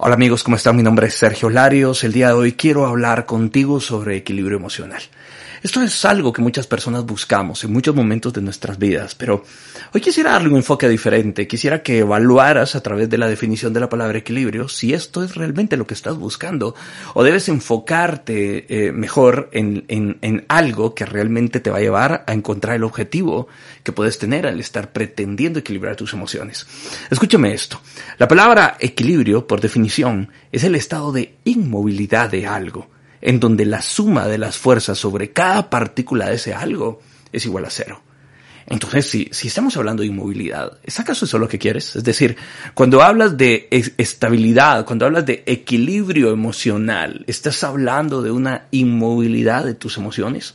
Hola amigos, ¿cómo están? Mi nombre es Sergio Larios. El día de hoy quiero hablar contigo sobre equilibrio emocional. Esto es algo que muchas personas buscamos en muchos momentos de nuestras vidas, pero hoy quisiera darle un enfoque diferente. Quisiera que evaluaras a través de la definición de la palabra equilibrio si esto es realmente lo que estás buscando o debes enfocarte eh, mejor en, en, en algo que realmente te va a llevar a encontrar el objetivo que puedes tener al estar pretendiendo equilibrar tus emociones. Escúchame esto. La palabra equilibrio, por definición, es el estado de inmovilidad de algo en donde la suma de las fuerzas sobre cada partícula de ese algo es igual a cero. Entonces, si, si estamos hablando de inmovilidad, ¿es acaso eso lo que quieres? Es decir, cuando hablas de estabilidad, cuando hablas de equilibrio emocional, ¿estás hablando de una inmovilidad de tus emociones?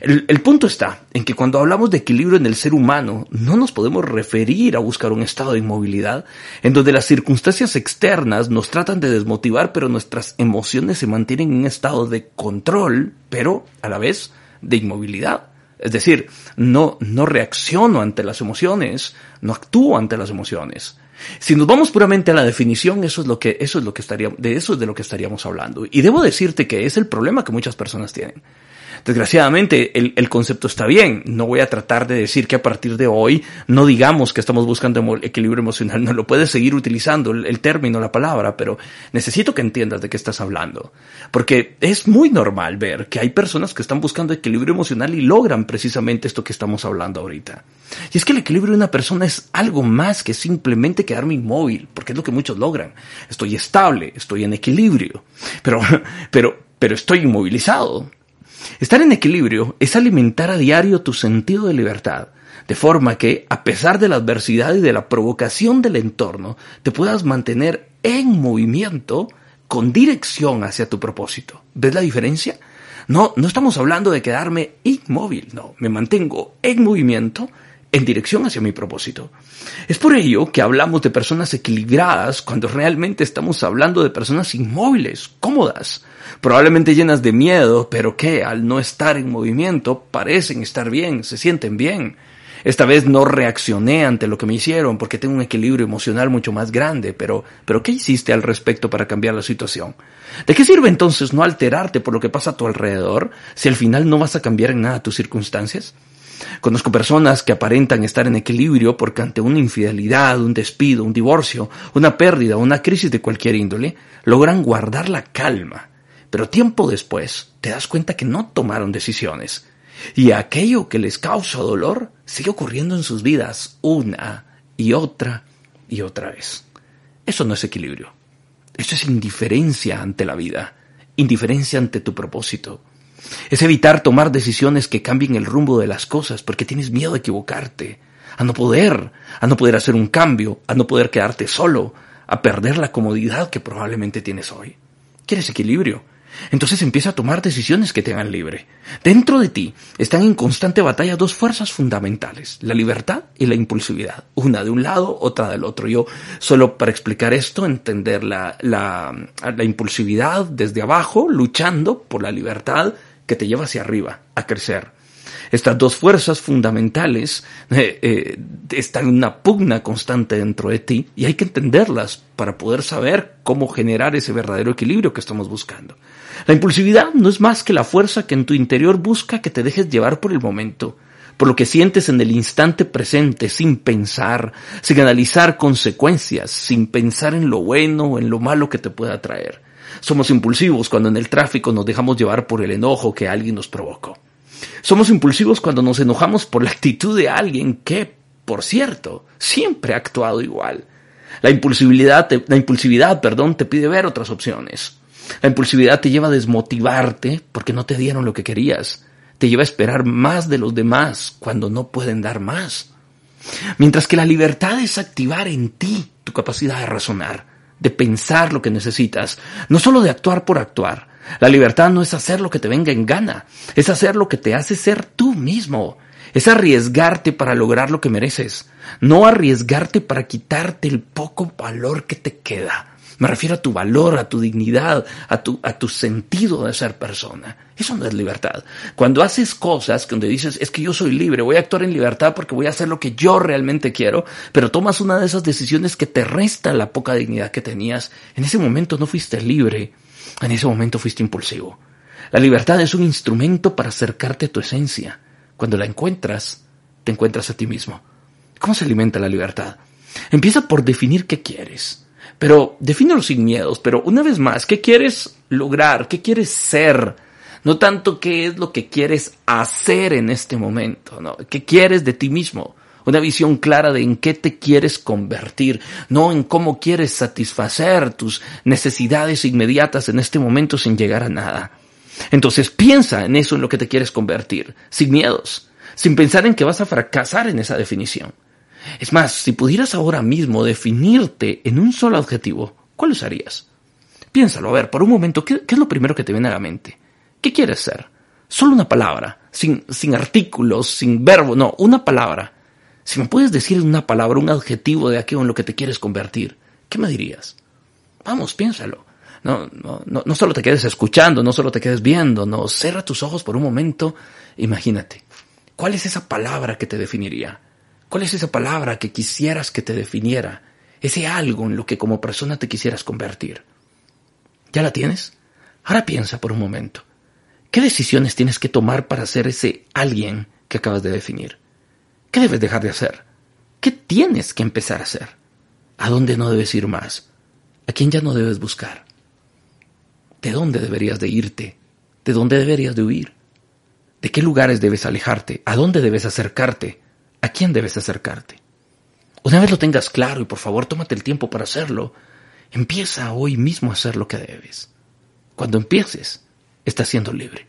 El, punto está en que cuando hablamos de equilibrio en el ser humano, no nos podemos referir a buscar un estado de inmovilidad, en donde las circunstancias externas nos tratan de desmotivar, pero nuestras emociones se mantienen en un estado de control, pero a la vez de inmovilidad. Es decir, no, no reacciono ante las emociones, no actúo ante las emociones. Si nos vamos puramente a la definición, eso es lo que, eso es lo que estaría, de eso es de lo que estaríamos hablando. Y debo decirte que es el problema que muchas personas tienen. Desgraciadamente, el, el, concepto está bien. No voy a tratar de decir que a partir de hoy no digamos que estamos buscando equilibrio emocional. No lo puedes seguir utilizando el, el, término, la palabra, pero necesito que entiendas de qué estás hablando. Porque es muy normal ver que hay personas que están buscando equilibrio emocional y logran precisamente esto que estamos hablando ahorita. Y es que el equilibrio de una persona es algo más que simplemente quedarme inmóvil, porque es lo que muchos logran. Estoy estable, estoy en equilibrio, pero, pero, pero estoy inmovilizado. Estar en equilibrio es alimentar a diario tu sentido de libertad, de forma que, a pesar de la adversidad y de la provocación del entorno, te puedas mantener en movimiento con dirección hacia tu propósito. ¿Ves la diferencia? No, no estamos hablando de quedarme inmóvil, no, me mantengo en movimiento en dirección hacia mi propósito. Es por ello que hablamos de personas equilibradas cuando realmente estamos hablando de personas inmóviles, cómodas, probablemente llenas de miedo, pero que al no estar en movimiento parecen estar bien, se sienten bien. Esta vez no reaccioné ante lo que me hicieron porque tengo un equilibrio emocional mucho más grande, pero, pero ¿qué hiciste al respecto para cambiar la situación? ¿De qué sirve entonces no alterarte por lo que pasa a tu alrededor si al final no vas a cambiar en nada tus circunstancias? Conozco personas que aparentan estar en equilibrio porque ante una infidelidad, un despido, un divorcio, una pérdida, una crisis de cualquier índole, logran guardar la calma. Pero tiempo después te das cuenta que no tomaron decisiones. Y aquello que les causa dolor sigue ocurriendo en sus vidas una y otra y otra vez. Eso no es equilibrio. Eso es indiferencia ante la vida, indiferencia ante tu propósito. Es evitar tomar decisiones que cambien el rumbo de las cosas porque tienes miedo a equivocarte, a no poder, a no poder hacer un cambio, a no poder quedarte solo, a perder la comodidad que probablemente tienes hoy. ¿Quieres equilibrio? Entonces empieza a tomar decisiones que te hagan libre. Dentro de ti están en constante batalla dos fuerzas fundamentales, la libertad y la impulsividad. Una de un lado, otra del otro. Yo, solo para explicar esto, entender la, la, la impulsividad desde abajo, luchando por la libertad que te lleva hacia arriba, a crecer. Estas dos fuerzas fundamentales eh, eh, están en una pugna constante dentro de ti y hay que entenderlas para poder saber cómo generar ese verdadero equilibrio que estamos buscando. La impulsividad no es más que la fuerza que en tu interior busca que te dejes llevar por el momento, por lo que sientes en el instante presente, sin pensar, sin analizar consecuencias, sin pensar en lo bueno o en lo malo que te pueda traer. Somos impulsivos cuando en el tráfico nos dejamos llevar por el enojo que alguien nos provocó. Somos impulsivos cuando nos enojamos por la actitud de alguien que, por cierto, siempre ha actuado igual. La impulsividad, te, la impulsividad, perdón, te pide ver otras opciones. La impulsividad te lleva a desmotivarte porque no te dieron lo que querías. Te lleva a esperar más de los demás cuando no pueden dar más. Mientras que la libertad es activar en ti tu capacidad de razonar, de pensar lo que necesitas, no solo de actuar por actuar. La libertad no es hacer lo que te venga en gana, es hacer lo que te hace ser tú mismo, es arriesgarte para lograr lo que mereces, no arriesgarte para quitarte el poco valor que te queda. Me refiero a tu valor, a tu dignidad, a tu, a tu sentido de ser persona. Eso no es libertad. Cuando haces cosas donde dices, es que yo soy libre, voy a actuar en libertad porque voy a hacer lo que yo realmente quiero, pero tomas una de esas decisiones que te resta la poca dignidad que tenías, en ese momento no fuiste libre, en ese momento fuiste impulsivo. La libertad es un instrumento para acercarte a tu esencia. Cuando la encuentras, te encuentras a ti mismo. ¿Cómo se alimenta la libertad? Empieza por definir qué quieres. Pero defínelo sin miedos. Pero una vez más, ¿qué quieres lograr? ¿Qué quieres ser? No tanto qué es lo que quieres hacer en este momento, ¿no? ¿Qué quieres de ti mismo? Una visión clara de en qué te quieres convertir, no en cómo quieres satisfacer tus necesidades inmediatas en este momento sin llegar a nada. Entonces piensa en eso en lo que te quieres convertir, sin miedos, sin pensar en que vas a fracasar en esa definición. Es más, si pudieras ahora mismo definirte en un solo objetivo, ¿cuál usarías? Piénsalo, a ver, por un momento, ¿qué, es lo primero que te viene a la mente? ¿Qué quieres ser? Solo una palabra, sin, sin artículos, sin verbo, no, una palabra. Si me puedes decir una palabra, un adjetivo de aquello en lo que te quieres convertir, ¿qué me dirías? Vamos, piénsalo. No, no, no, no solo te quedes escuchando, no solo te quedes viendo, no, cierra tus ojos por un momento, imagínate. ¿Cuál es esa palabra que te definiría? ¿Cuál es esa palabra que quisieras que te definiera? Ese algo en lo que como persona te quisieras convertir. ¿Ya la tienes? Ahora piensa por un momento. ¿Qué decisiones tienes que tomar para ser ese alguien que acabas de definir? ¿Qué debes dejar de hacer? ¿Qué tienes que empezar a hacer? ¿A dónde no debes ir más? ¿A quién ya no debes buscar? ¿De dónde deberías de irte? ¿De dónde deberías de huir? ¿De qué lugares debes alejarte? ¿A dónde debes acercarte? ¿A quién debes acercarte? Una vez lo tengas claro y por favor tómate el tiempo para hacerlo, empieza hoy mismo a hacer lo que debes. Cuando empieces, estás siendo libre.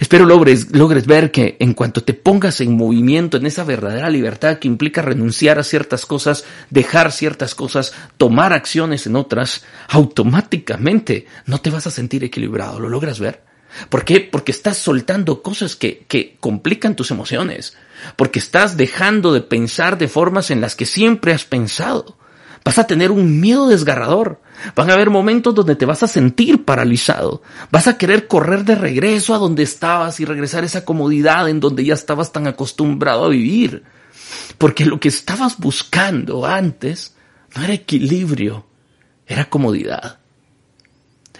Espero logres, logres ver que en cuanto te pongas en movimiento en esa verdadera libertad que implica renunciar a ciertas cosas, dejar ciertas cosas, tomar acciones en otras, automáticamente no te vas a sentir equilibrado. ¿Lo logras ver? ¿Por qué? Porque estás soltando cosas que, que complican tus emociones. Porque estás dejando de pensar de formas en las que siempre has pensado. Vas a tener un miedo desgarrador. Van a haber momentos donde te vas a sentir paralizado. Vas a querer correr de regreso a donde estabas y regresar a esa comodidad en donde ya estabas tan acostumbrado a vivir. Porque lo que estabas buscando antes no era equilibrio, era comodidad.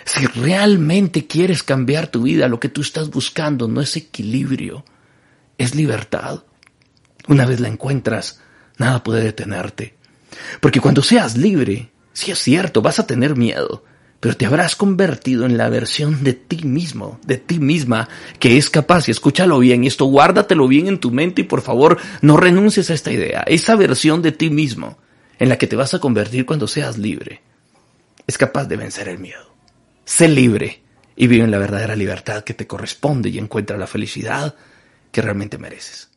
Si realmente quieres cambiar tu vida, lo que tú estás buscando no es equilibrio, es libertad. Una vez la encuentras, nada puede detenerte. Porque cuando seas libre, sí es cierto, vas a tener miedo, pero te habrás convertido en la versión de ti mismo, de ti misma, que es capaz, y escúchalo bien, esto guárdatelo bien en tu mente y por favor no renuncies a esta idea, esa versión de ti mismo en la que te vas a convertir cuando seas libre, es capaz de vencer el miedo. Sé libre y vive en la verdadera libertad que te corresponde y encuentra la felicidad que realmente mereces.